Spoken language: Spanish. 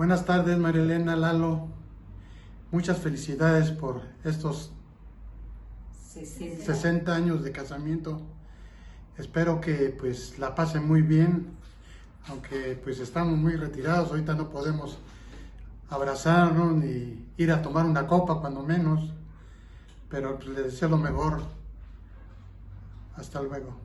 Buenas tardes, María Elena, Lalo. Muchas felicidades por estos 60 años de casamiento. Espero que pues la pasen muy bien, aunque pues estamos muy retirados, ahorita no podemos abrazarnos ni ir a tomar una copa cuando menos, pero pues, les deseo lo mejor. Hasta luego.